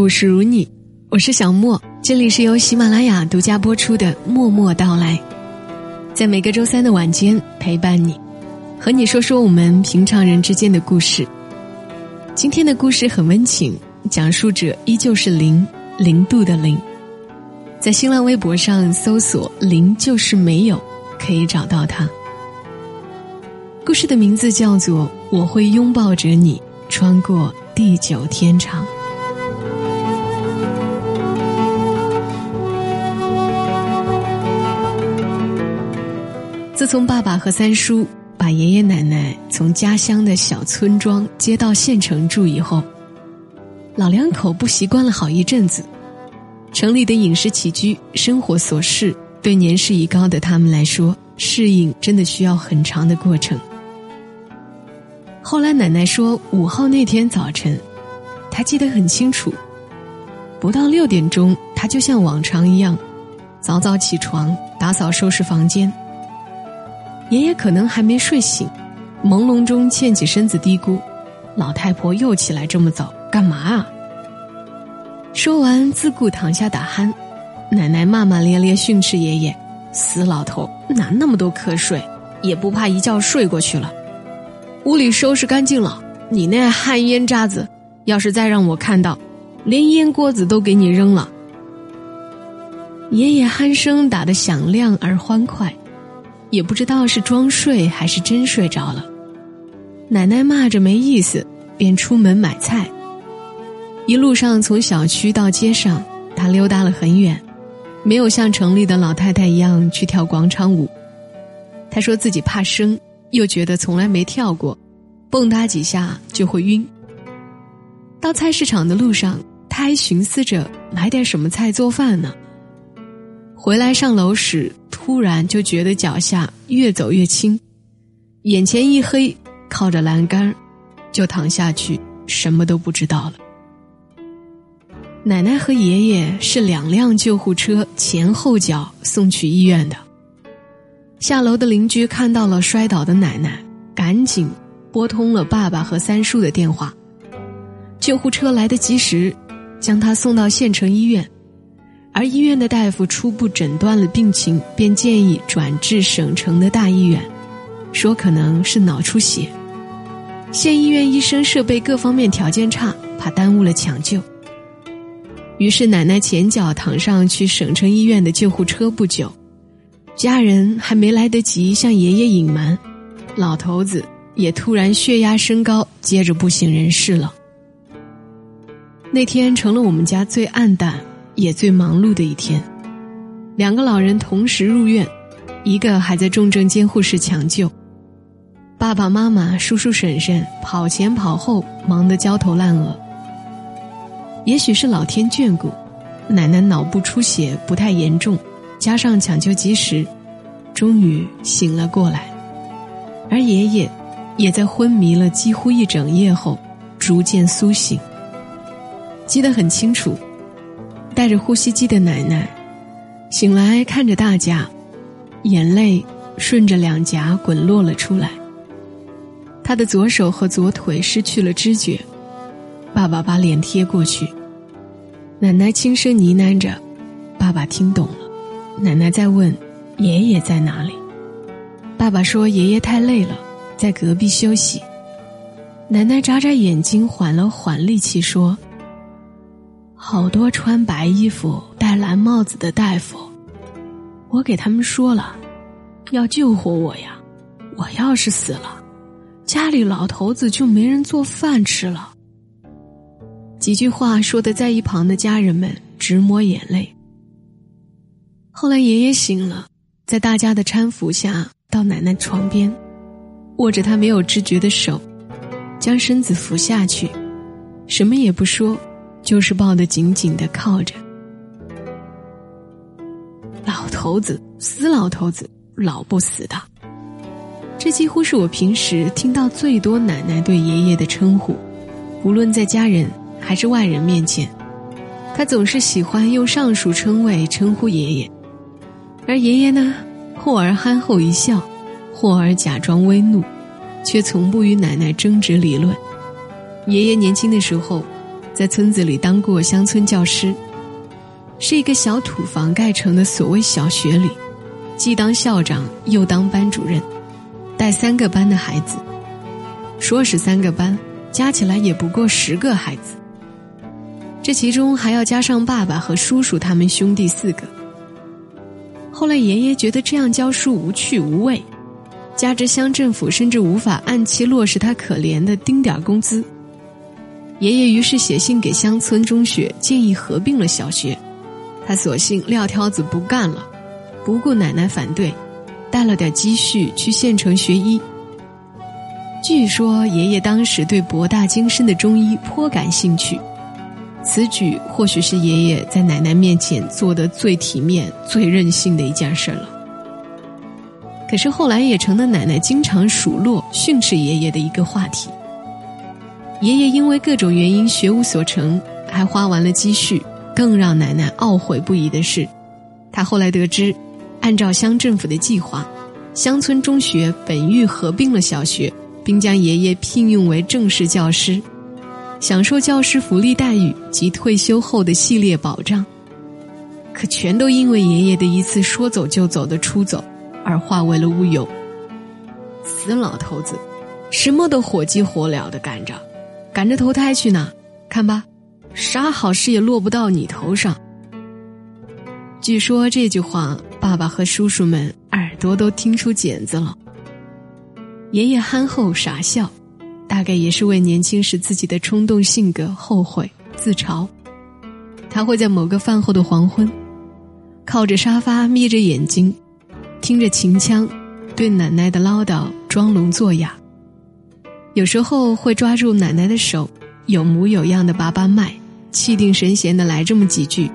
故事如你，我是小莫，这里是由喜马拉雅独家播出的《默默到来》，在每个周三的晚间陪伴你，和你说说我们平常人之间的故事。今天的故事很温情，讲述者依旧是零零度的零，在新浪微博上搜索“零就是没有”，可以找到他。故事的名字叫做《我会拥抱着你穿过地久天长》。自从爸爸和三叔把爷爷奶奶从家乡的小村庄接到县城住以后，老两口不习惯了好一阵子。城里的饮食起居、生活琐事，对年事已高的他们来说，适应真的需要很长的过程。后来奶奶说，五号那天早晨，她记得很清楚，不到六点钟，她就像往常一样，早早起床，打扫收拾房间。爷爷可能还没睡醒，朦胧中欠起身子嘀咕：“老太婆又起来这么早，干嘛啊？”说完，自顾躺下打鼾。奶奶骂骂咧咧训斥爷爷：“死老头，哪那么多瞌睡，也不怕一觉睡过去了。”屋里收拾干净了，你那旱烟渣子，要是再让我看到，连烟锅子都给你扔了。爷爷鼾声打得响亮而欢快。也不知道是装睡还是真睡着了，奶奶骂着没意思，便出门买菜。一路上从小区到街上，她溜达了很远，没有像城里的老太太一样去跳广场舞。她说自己怕生，又觉得从来没跳过，蹦跶几下就会晕。到菜市场的路上，她还寻思着买点什么菜做饭呢。回来上楼时，突然就觉得脚下越走越轻，眼前一黑，靠着栏杆就躺下去，什么都不知道了。奶奶和爷爷是两辆救护车前后脚送去医院的。下楼的邻居看到了摔倒的奶奶，赶紧拨通了爸爸和三叔的电话。救护车来得及时，将他送到县城医院。而医院的大夫初步诊断了病情，便建议转至省城的大医院，说可能是脑出血。县医院医生设备各方面条件差，怕耽误了抢救。于是奶奶前脚躺上去省城医院的救护车不久，家人还没来得及向爷爷隐瞒，老头子也突然血压升高，接着不省人事了。那天成了我们家最暗淡。也最忙碌的一天，两个老人同时入院，一个还在重症监护室抢救。爸爸妈妈、叔叔婶婶跑前跑后，忙得焦头烂额。也许是老天眷顾，奶奶脑部出血不太严重，加上抢救及时，终于醒了过来。而爷爷，也在昏迷了几乎一整夜后，逐渐苏醒。记得很清楚。带着呼吸机的奶奶，醒来看着大家，眼泪顺着两颊滚落了出来。他的左手和左腿失去了知觉，爸爸把脸贴过去，奶奶轻声呢喃着，爸爸听懂了。奶奶在问：“爷爷在哪里？”爸爸说：“爷爷太累了，在隔壁休息。”奶奶眨眨眼睛，缓了缓力气说。好多穿白衣服、戴蓝帽子的大夫，我给他们说了，要救活我呀！我要是死了，家里老头子就没人做饭吃了。几句话说的，在一旁的家人们直抹眼泪。后来爷爷醒了，在大家的搀扶下到奶奶床边，握着她没有知觉的手，将身子扶下去，什么也不说。就是抱得紧紧的靠着。老头子，死老头子，老不死的。这几乎是我平时听到最多奶奶对爷爷的称呼，无论在家人还是外人面前，他总是喜欢用上述称谓称呼爷爷。而爷爷呢，或而憨厚一笑，或而假装微怒，却从不与奶奶争执理论。爷爷年轻的时候，在村子里当过乡村教师。是一个小土房盖成的所谓小学里，既当校长又当班主任，带三个班的孩子。说是三个班，加起来也不过十个孩子。这其中还要加上爸爸和叔叔他们兄弟四个。后来爷爷觉得这样教书无趣无味，加之乡政府甚至无法按期落实他可怜的丁点工资，爷爷于是写信给乡村中学，建议合并了小学。他索性撂挑子不干了，不顾奶奶反对，带了点积蓄去县城学医。据说爷爷当时对博大精深的中医颇感兴趣，此举或许是爷爷在奶奶面前做的最体面、最任性的一件事了。可是后来也成了奶奶经常数落训斥爷爷的一个话题。爷爷因为各种原因学无所成，还花完了积蓄。更让奶奶懊悔不已的是，他后来得知，按照乡政府的计划，乡村中学本欲合并了小学，并将爷爷聘用为正式教师，享受教师福利待遇及退休后的系列保障。可全都因为爷爷的一次说走就走的出走，而化为了乌有。死老头子，什么都火急火燎的赶着，赶着投胎去呢？看吧。啥好事也落不到你头上。据说这句话，爸爸和叔叔们耳朵都听出茧子了。爷爷憨厚傻笑，大概也是为年轻时自己的冲动性格后悔自嘲。他会在某个饭后的黄昏，靠着沙发眯着眼睛，听着秦腔，对奶奶的唠叨装聋作哑。有时候会抓住奶奶的手，有模有样的把把脉。气定神闲的来这么几句，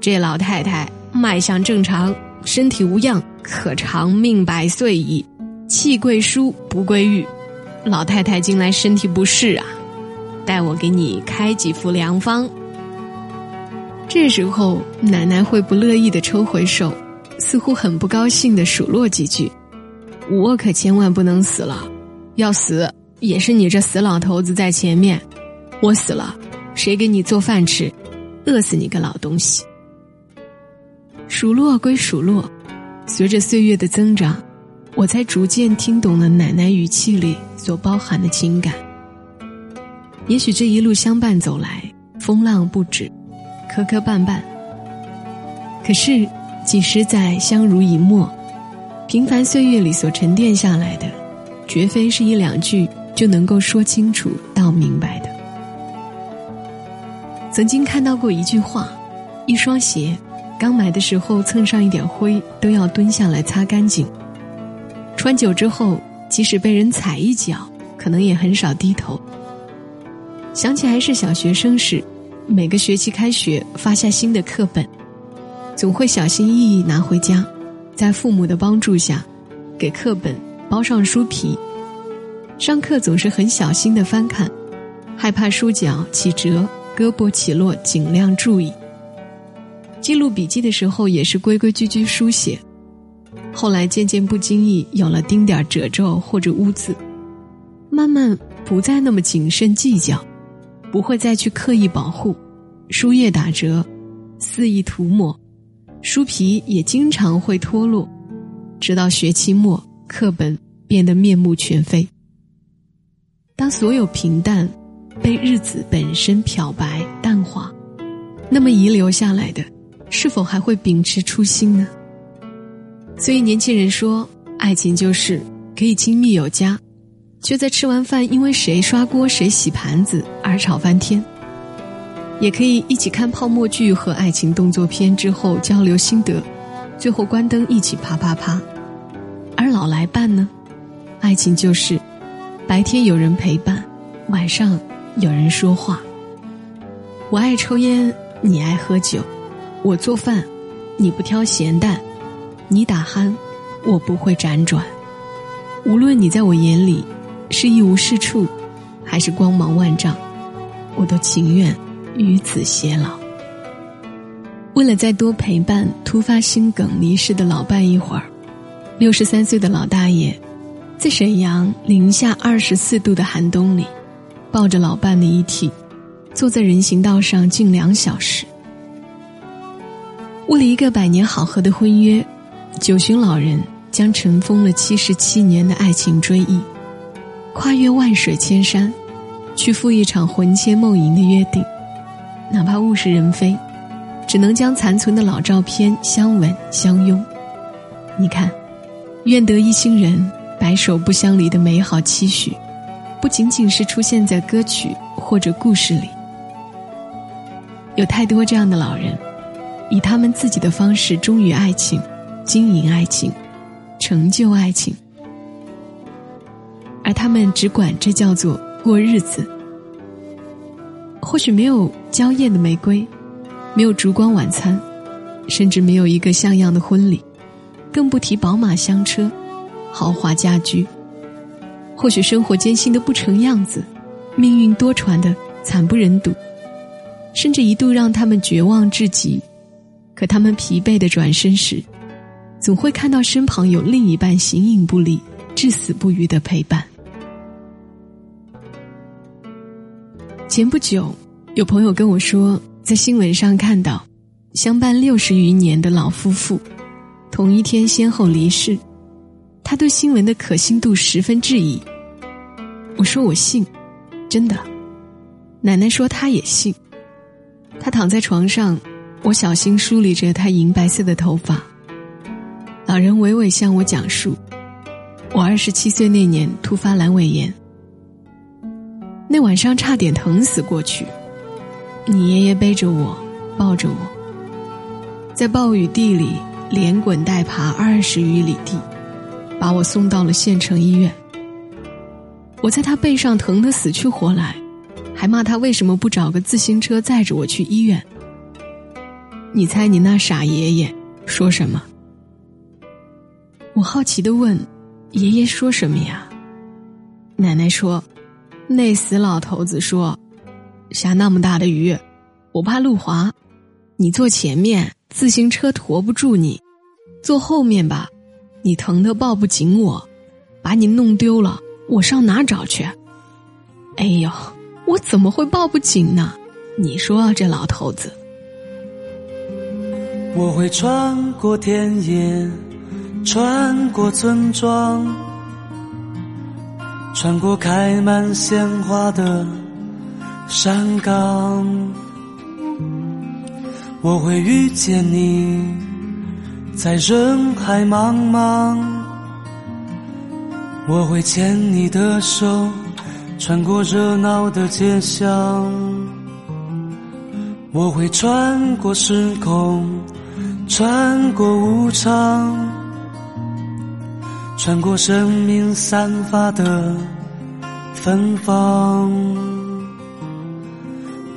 这老太太脉象正常，身体无恙，可长命百岁矣。气贵疏不贵玉，老太太近来身体不适啊，待我给你开几副良方。这时候奶奶会不乐意的抽回手，似乎很不高兴的数落几句：“我可千万不能死了，要死也是你这死老头子在前面，我死了。”谁给你做饭吃？饿死你个老东西！数落归数落，随着岁月的增长，我才逐渐听懂了奶奶语气里所包含的情感。也许这一路相伴走来，风浪不止，磕磕绊绊。可是几十载相濡以沫，平凡岁月里所沉淀下来的，绝非是一两句就能够说清楚道明白的。曾经看到过一句话：一双鞋，刚买的时候蹭上一点灰都要蹲下来擦干净；穿久之后，即使被人踩一脚，可能也很少低头。想起还是小学生时，每个学期开学发下新的课本，总会小心翼翼拿回家，在父母的帮助下，给课本包上书皮。上课总是很小心的翻看，害怕书角起折。胳膊起落，尽量注意。记录笔记的时候也是规规矩矩书写。后来渐渐不经意有了丁点褶皱或者污渍，慢慢不再那么谨慎计较，不会再去刻意保护。书页打折，肆意涂抹，书皮也经常会脱落，直到学期末，课本变得面目全非。当所有平淡。被日子本身漂白淡化，那么遗留下来的，是否还会秉持初心呢？所以年轻人说，爱情就是可以亲密有加，却在吃完饭因为谁刷锅谁洗盘子而吵翻天；也可以一起看泡沫剧和爱情动作片之后交流心得，最后关灯一起啪啪啪。而老来伴呢，爱情就是白天有人陪伴，晚上。有人说话，我爱抽烟，你爱喝酒；我做饭，你不挑咸淡；你打鼾，我不会辗转。无论你在我眼里是一无是处，还是光芒万丈，我都情愿与子偕老。为了再多陪伴突发心梗离世的老伴一会儿，六十三岁的老大爷，在沈阳零下二十四度的寒冬里，抱着老伴的遗体，坐在人行道上近两小时。为了一个百年好合的婚约，九旬老人将尘封了七十七年的爱情追忆，跨越万水千山，去赴一场魂牵梦萦的约定，哪怕物是人非。只能将残存的老照片相吻相拥。你看，愿得一心人，白首不相离的美好期许，不仅仅是出现在歌曲或者故事里。有太多这样的老人，以他们自己的方式忠于爱情，经营爱情，成就爱情，而他们只管这叫做过日子。或许没有娇艳的玫瑰。没有烛光晚餐，甚至没有一个像样的婚礼，更不提宝马香车、豪华家居。或许生活艰辛的不成样子，命运多舛的惨不忍睹，甚至一度让他们绝望至极。可他们疲惫的转身时，总会看到身旁有另一半形影不离、至死不渝的陪伴。前不久，有朋友跟我说。在新闻上看到，相伴六十余年的老夫妇，同一天先后离世。他对新闻的可信度十分质疑。我说我信，真的。奶奶说她也信。他躺在床上，我小心梳理着他银白色的头发。老人娓娓向我讲述，我二十七岁那年突发阑尾炎，那晚上差点疼死过去。你爷爷背着我，抱着我，在暴雨地里连滚带爬二十余里地，把我送到了县城医院。我在他背上疼得死去活来，还骂他为什么不找个自行车载着我去医院。你猜你那傻爷爷说什么？我好奇的问：“爷爷说什么呀？”奶奶说：“那死老头子说。”下那么大的雨，我怕路滑，你坐前面，自行车驮不住你；坐后面吧，你疼得抱不紧我，把你弄丢了，我上哪找去？哎呦，我怎么会抱不紧呢？你说这老头子。我会穿过田野，穿过村庄，穿过开满鲜花的。山岗，我会遇见你，在人海茫茫。我会牵你的手，穿过热闹的街巷。我会穿过时空，穿过无常，穿过生命散发的芬芳。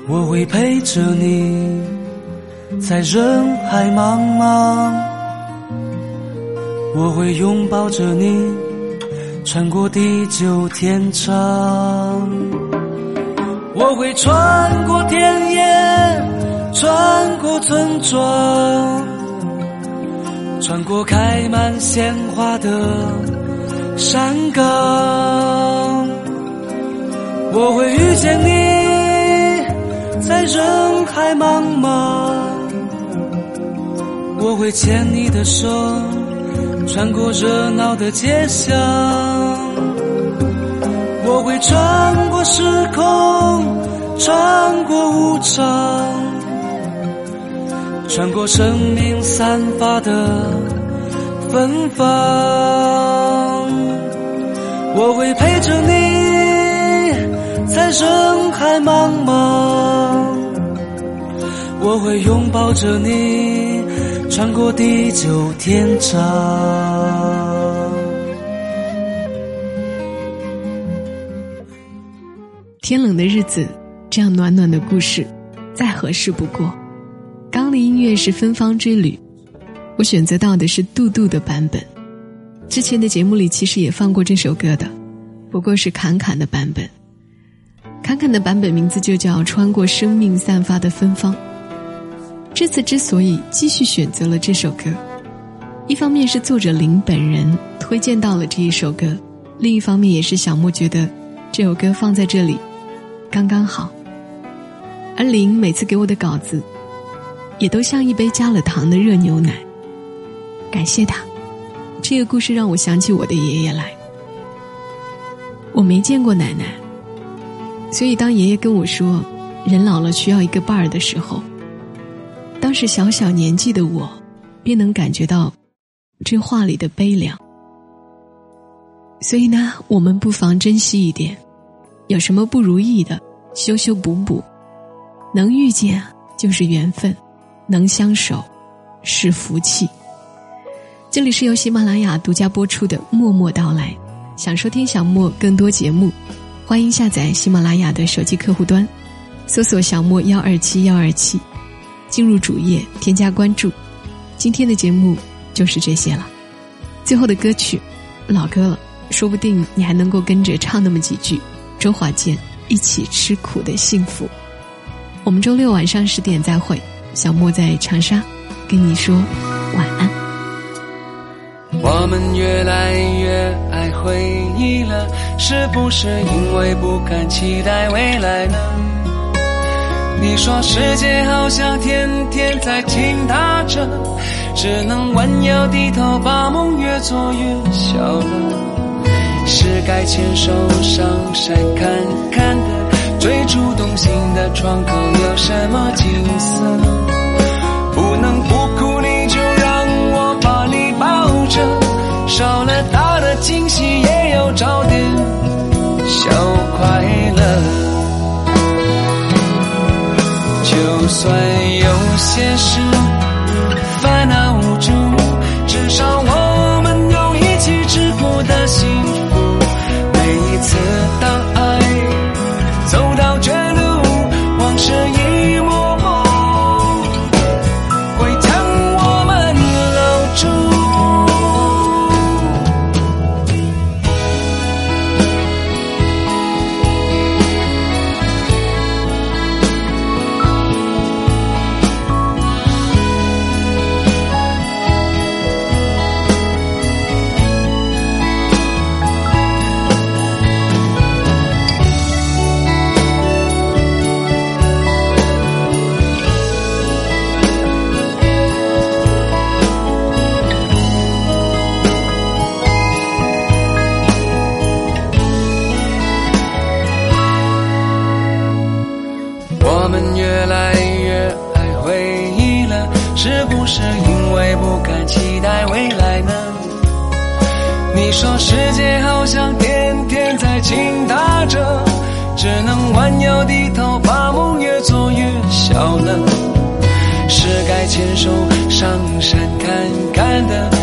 我会陪着你，在人海茫茫。我会拥抱着你，穿过地久天长。我会穿过田野，穿过村庄，穿过开满鲜花的山岗。我会遇见你。在人海茫茫，我会牵你的手，穿过热闹的街巷。我会穿过时空，穿过无常，穿过生命散发的芬芳。我会陪着你，在人海茫茫。我会拥抱着你，穿过地久天长。天冷的日子，这样暖暖的故事，再合适不过。刚的音乐是《芬芳之旅》，我选择到的是杜杜的版本。之前的节目里其实也放过这首歌的，不过是侃侃的版本。侃侃的版本名字就叫《穿过生命散发的芬芳》。这次之所以继续选择了这首歌，一方面是作者林本人推荐到了这一首歌，另一方面也是小莫觉得这首歌放在这里刚刚好。而林每次给我的稿子，也都像一杯加了糖的热牛奶。感谢他。这个故事让我想起我的爷爷来。我没见过奶奶，所以当爷爷跟我说“人老了需要一个伴儿”的时候，当时小小年纪的我，便能感觉到这话里的悲凉。所以呢，我们不妨珍惜一点，有什么不如意的，修修补补，能遇见就是缘分，能相守是福气。这里是由喜马拉雅独家播出的《默默到来》，想收听小莫更多节目，欢迎下载喜马拉雅的手机客户端，搜索“小莫幺二七幺二七”，进入主页添加关注。今天的节目就是这些了。最后的歌曲，老歌了，说不定你还能够跟着唱那么几句。周华健《一起吃苦的幸福》，我们周六晚上十点再会。小莫在长沙，跟你说晚安。我们越来越爱回忆了，是不是因为不敢期待未来呢？你说世界好像天天在倾塌着，只能弯腰低头，把梦越做越小了。是该牵手上山看看的，最初动心的窗口有什么景色？不能不哭，你就让我把你抱着。少了大的惊喜，也要找点小快乐。就算有些事烦恼无助，看的，